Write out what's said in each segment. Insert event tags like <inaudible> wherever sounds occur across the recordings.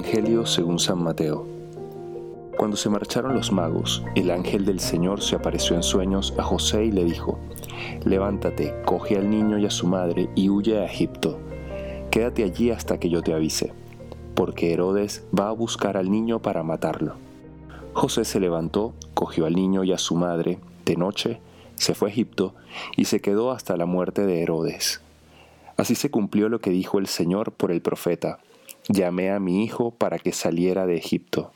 Evangelio según San Mateo. Cuando se marcharon los magos, el ángel del Señor se apareció en sueños a José y le dijo, Levántate, coge al niño y a su madre y huye a Egipto. Quédate allí hasta que yo te avise, porque Herodes va a buscar al niño para matarlo. José se levantó, cogió al niño y a su madre, de noche, se fue a Egipto y se quedó hasta la muerte de Herodes. Así se cumplió lo que dijo el Señor por el profeta llamé a mi hijo para que saliera de Egipto.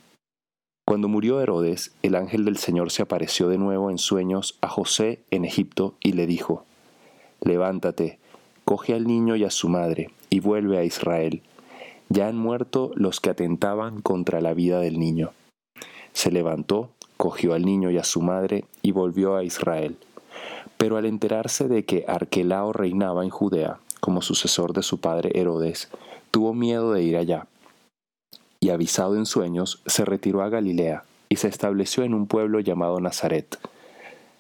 Cuando murió Herodes, el ángel del Señor se apareció de nuevo en sueños a José en Egipto y le dijo, Levántate, coge al niño y a su madre, y vuelve a Israel. Ya han muerto los que atentaban contra la vida del niño. Se levantó, cogió al niño y a su madre, y volvió a Israel. Pero al enterarse de que Arquelao reinaba en Judea, como sucesor de su padre Herodes, tuvo miedo de ir allá. Y avisado en sueños, se retiró a Galilea y se estableció en un pueblo llamado Nazaret.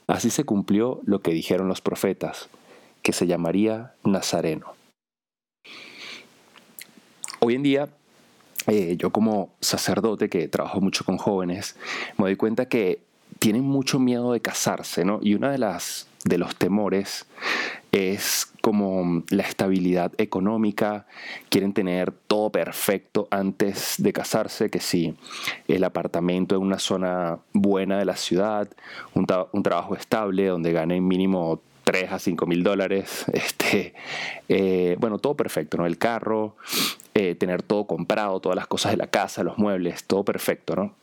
Así se cumplió lo que dijeron los profetas, que se llamaría Nazareno. Hoy en día, eh, yo como sacerdote que trabajo mucho con jóvenes, me doy cuenta que tienen mucho miedo de casarse, ¿no? Y una de las de los temores es como la estabilidad económica, quieren tener todo perfecto antes de casarse, que si el apartamento en una zona buena de la ciudad, un, trabajo estable donde ganen mínimo 3 a 5 mil dólares, <laughs> este, eh, bueno, todo perfecto, ¿no? El carro, eh, tener todo comprado, todas las cosas de la casa, los muebles, todo perfecto, ¿no?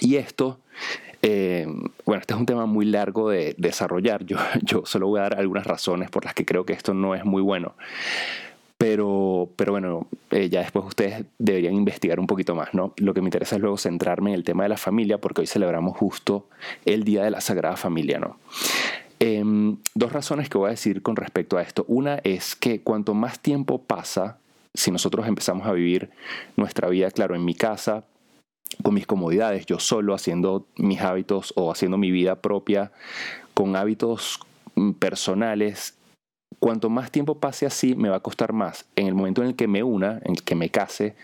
Y esto eh, bueno, este es un tema muy largo de desarrollar. Yo, <laughs> yo solo voy a dar algunas razones por las que creo que esto no es muy bueno. Pero, pero bueno, eh, ya después ustedes deberían investigar un poquito más, ¿no? Lo que me interesa es luego centrarme en el tema de la familia, porque hoy celebramos justo el Día de la Sagrada Familia, ¿no? Em, dos razones que voy a decir con respecto a esto. Una es que cuanto más tiempo pasa, si nosotros empezamos a vivir nuestra vida, claro, en mi casa, con mis comodidades, yo solo haciendo mis hábitos o haciendo mi vida propia con hábitos mm, personales, cuanto más tiempo pase así, me va a costar más. En el momento en el que me una, en el que me case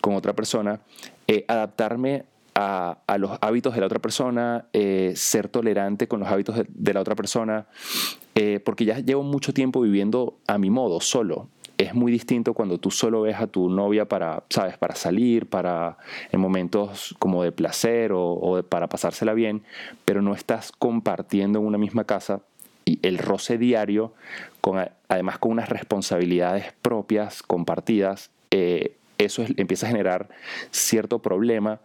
con otra persona, eh, adaptarme a, los hábitos de la otra persona, eh, ser tolerante con los hábitos de, la otra persona, eh, porque ya llevo mucho tiempo viviendo a mi modo, solo es muy distinto cuando tú solo ves a tu novia para, sabes, para salir, para en momentos como de placer o, para pasársela bien, pero no estás compartiendo en una misma casa y el roce diario, con, además con unas responsabilidades propias, compartidas, eh, eso empieza a generar cierto problema.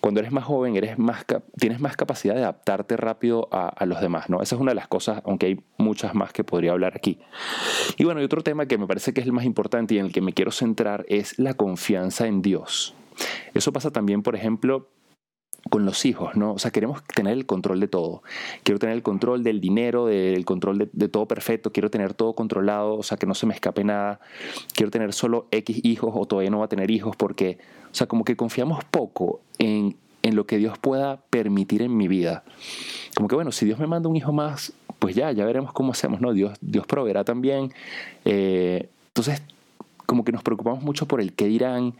Cuando eres más joven, eres más, tienes más capacidad de adaptarte rápido a, los demás, ¿no? Esa es una de las cosas, aunque hay muchas más que podría hablar aquí. Y bueno, y otro tema que me parece que es el más importante y en el que me quiero centrar es la confianza en Dios. Eso pasa también, por ejemplo, con los hijos, ¿no? O sea, queremos tener el control de todo. Quiero tener el control del dinero, del control de, todo perfecto, quiero tener todo controlado, o sea, que no se me escape nada. Quiero tener solo X hijos o todavía no va a tener hijos porque, o sea, como que confiamos poco en, en lo que Dios pueda permitir en mi vida. Como que, bueno, si Dios me manda un hijo más, pues ya, ya veremos cómo hacemos, ¿no? Dios, Dios proveerá también. Eh, entonces, como que nos preocupamos mucho por el qué dirán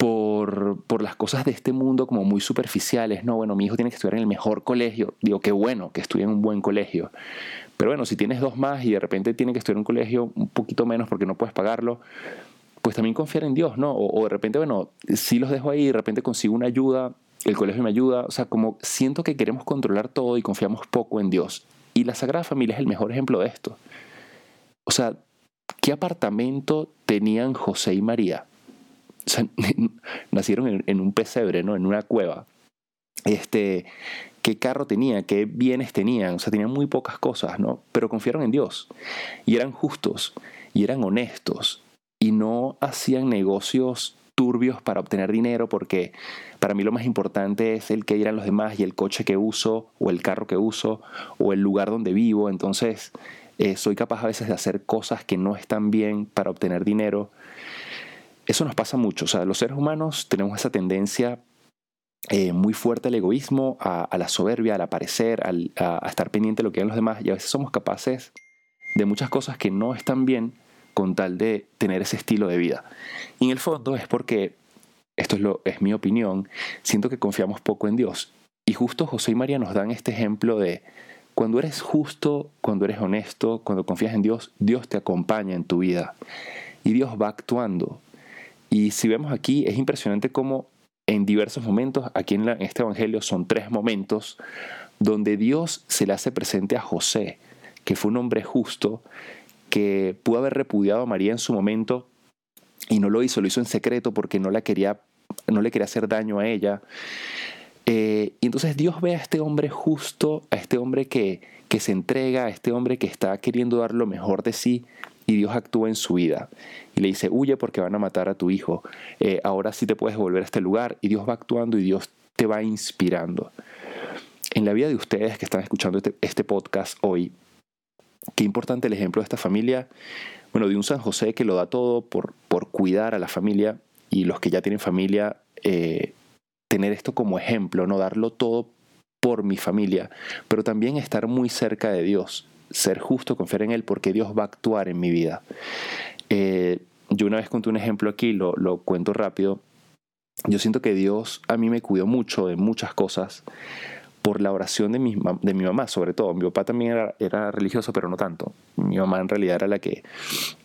por, las cosas de este mundo como muy superficiales. No, bueno, mi hijo tiene que estudiar en el mejor colegio. Digo, qué bueno que estudie en un buen colegio. Pero bueno, si tienes dos más y de repente tiene que estudiar en un colegio un poquito menos porque no puedes pagarlo, pues también confiar en Dios, ¿no? O, de repente, bueno, si los dejo ahí de repente consigo una ayuda, el colegio me ayuda. O sea, como siento que queremos controlar todo y confiamos poco en Dios. Y la Sagrada Familia es el mejor ejemplo de esto. O sea, ¿qué apartamento tenían José y María? <laughs> nacieron en, un pesebre, ¿no? En una cueva. Este, qué carro tenía, qué bienes tenían, o sea, tenían muy pocas cosas, ¿no? Pero confiaron en Dios y eran justos y eran honestos y no hacían negocios turbios para obtener dinero porque para mí lo más importante es el que dirán los demás y el coche que uso o el carro que uso o el lugar donde vivo, entonces eh, soy capaz a veces de hacer cosas que no están bien para obtener dinero eso nos pasa mucho. O sea, los seres humanos tenemos esa tendencia eh, muy fuerte al egoísmo, a, la soberbia, al aparecer, a, estar pendiente de lo que ven los demás. Y a veces somos capaces de muchas cosas que no están bien con tal de tener ese estilo de vida. Y en el fondo es porque esto es, lo, es mi opinión, siento que confiamos poco en Dios. Y justo José y María nos dan este ejemplo de cuando eres justo, cuando eres honesto, cuando confías en Dios, Dios te acompaña en tu vida y Dios va actuando. Y si vemos aquí, es impresionante cómo en diversos momentos, aquí en, este Evangelio son tres momentos, donde Dios se le hace presente a José, que fue un hombre justo, que pudo haber repudiado a María en su momento y no lo hizo, lo hizo en secreto porque no, la quería, no le quería hacer daño a ella. Eh, y entonces Dios ve a este hombre justo, a este hombre que, que se entrega, a este hombre que está queriendo dar lo mejor de sí, y Dios actúa en su vida. Y le dice, huye porque van a matar a tu hijo, eh, ahora sí te puedes volver a este lugar y Dios va actuando y Dios te va inspirando. En la vida de ustedes que están escuchando este, este podcast hoy, qué importante el ejemplo de esta familia, bueno, de un San José que lo da todo por, por cuidar a la familia y los que ya tienen familia, eh, tener esto como ejemplo, no darlo todo por mi familia, pero también estar muy cerca de Dios, ser justo, confiar en Él, porque Dios va a actuar en mi vida. Eh, yo una vez conté un ejemplo aquí, lo, lo cuento rápido. Yo siento que Dios a mí me cuidó mucho de muchas cosas por la oración de mi, de mi mamá, sobre todo. Mi papá también era, era, religioso, pero no tanto. Mi mamá en realidad era la, que,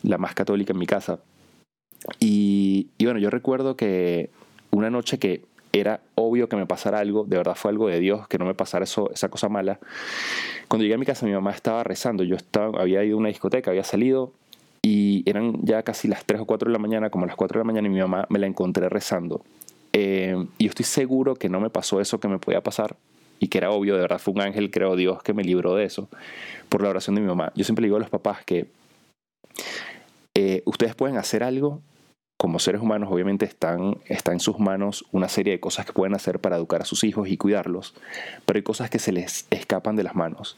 la más católica en mi casa. Y, y bueno, yo recuerdo que una noche que era obvio que me pasara algo, de verdad fue algo de Dios, que no me pasara eso, esa cosa mala. Cuando llegué a mi casa mi mamá estaba rezando, yo estaba, había ido a una discoteca, había salido y eran ya casi las 3 o 4 de la mañana, como las 4 de la mañana y mi mamá me la encontré rezando. Eh, y yo estoy seguro que no me pasó eso que me podía pasar y que era obvio, de verdad fue un ángel, creo Dios, que me libró de eso por la oración de mi mamá. Yo siempre le digo a los papás que eh, ustedes pueden hacer algo como seres humanos obviamente están, está en sus manos una serie de cosas que pueden hacer para educar a sus hijos y cuidarlos, pero hay cosas que se les escapan de las manos.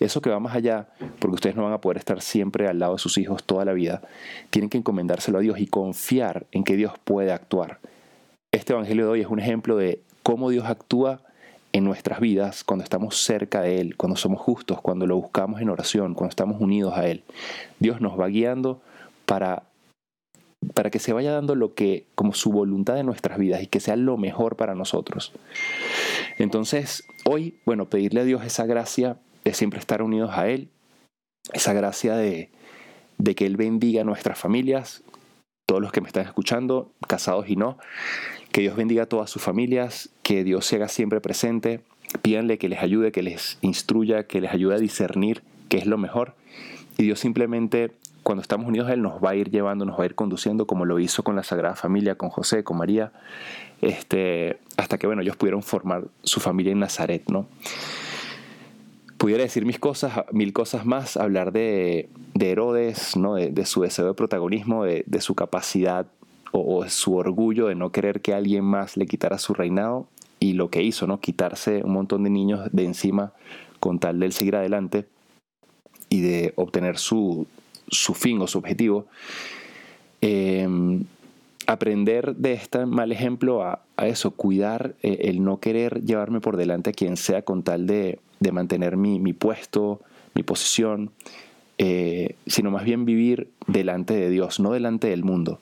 Eso que va más allá, porque ustedes no van a poder estar siempre al lado de sus hijos toda la vida, tienen que encomendárselo a Dios y confiar en que Dios puede actuar. Este Evangelio de hoy es un ejemplo de cómo Dios actúa en nuestras vidas cuando estamos cerca de Él, cuando somos justos, cuando lo buscamos en oración, cuando estamos unidos a Él. Dios nos va guiando para para que se vaya dando lo que como su voluntad de nuestras vidas y que sea lo mejor para nosotros. Entonces, hoy, bueno, pedirle a Dios esa gracia de siempre estar unidos a Él, esa gracia de, de que Él bendiga a nuestras familias, todos los que me están escuchando, casados y no, que Dios bendiga a todas sus familias, que Dios se haga siempre presente, pídanle que les ayude, que les instruya, que les ayude a discernir qué es lo mejor. Y Dios simplemente cuando estamos unidos Él nos va a ir llevando, nos va a ir conduciendo como lo hizo con la Sagrada Familia, con José, con María, este, hasta que bueno, ellos pudieron formar su familia en Nazaret, ¿no? Pudiera decir mis cosas, mil cosas más, hablar de, Herodes, ¿no? De, su deseo de protagonismo, de, su capacidad o, o, su orgullo de no querer que alguien más le quitara su reinado y lo que hizo, ¿no? Quitarse un montón de niños de encima con tal de él seguir adelante y de obtener su, su fin o su objetivo, em, aprender de este mal ejemplo a, eso, cuidar eh, el no querer llevarme por delante a quien sea con tal de, mantener mi, puesto, mi posición, eh, sino más bien vivir delante de Dios, no delante del mundo.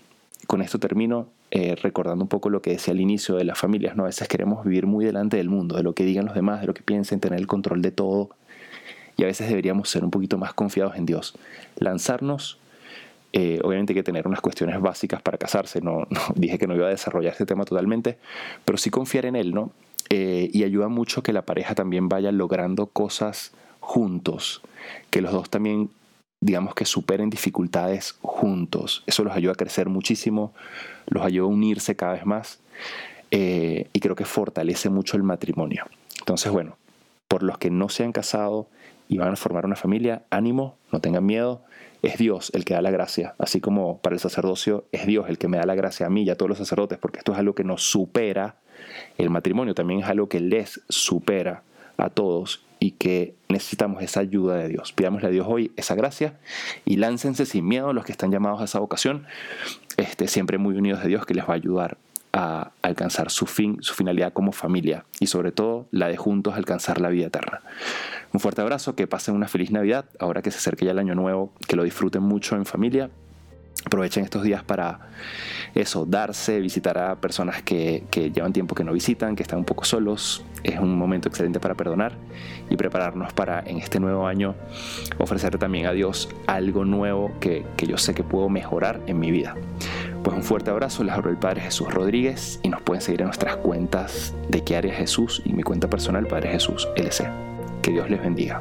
Con esto termino eh, recordando un poco lo que decía al inicio de las familias, ¿no? A veces queremos vivir muy delante del mundo, de lo que digan los demás, de lo que piensen, tener el control de todo, y a veces deberíamos ser un poquito más confiados en Dios. Lanzarnos, eh, obviamente hay que tener unas cuestiones básicas para casarse, <laughs> no, dije que no iba a desarrollar este tema totalmente, pero sí confiar en Él, ¿no? Eh, y ayuda mucho que la pareja también vaya logrando cosas juntos, que los dos también digamos que superen dificultades juntos. Eso los ayuda a crecer muchísimo, los ayuda a unirse cada vez más eh, y creo que fortalece mucho el matrimonio. Entonces, bueno, por los que no se han casado y van a formar una familia, ánimo, no tengan miedo, es Dios el que da la gracia, así como para el sacerdocio es Dios el que me da la gracia a mí y a todos los sacerdotes, porque esto es algo que nos supera, el matrimonio también es algo que les supera a todos y que necesitamos esa ayuda de Dios. Pidámosle a Dios hoy esa gracia y láncense sin miedo los que están llamados a esa vocación, este, siempre muy unidos de Dios que les va a ayudar a alcanzar su fin, su finalidad como familia y sobre todo la de juntos alcanzar la vida eterna. Un fuerte abrazo, que pasen una feliz Navidad, ahora que se acerca ya el año nuevo, que lo disfruten mucho en familia Aprovechen estos días para eso, darse, visitar a personas que, llevan tiempo que no visitan, que están un poco solos. Es un momento excelente para perdonar y prepararnos para en este nuevo año ofrecer también a Dios algo nuevo que yo sé que puedo mejorar en mi vida. Pues un fuerte abrazo, les hablo el Padre Jesús Rodríguez y nos pueden seguir en nuestras cuentas de qué área Jesús y mi cuenta personal Padre Jesús LC. Que Dios les bendiga.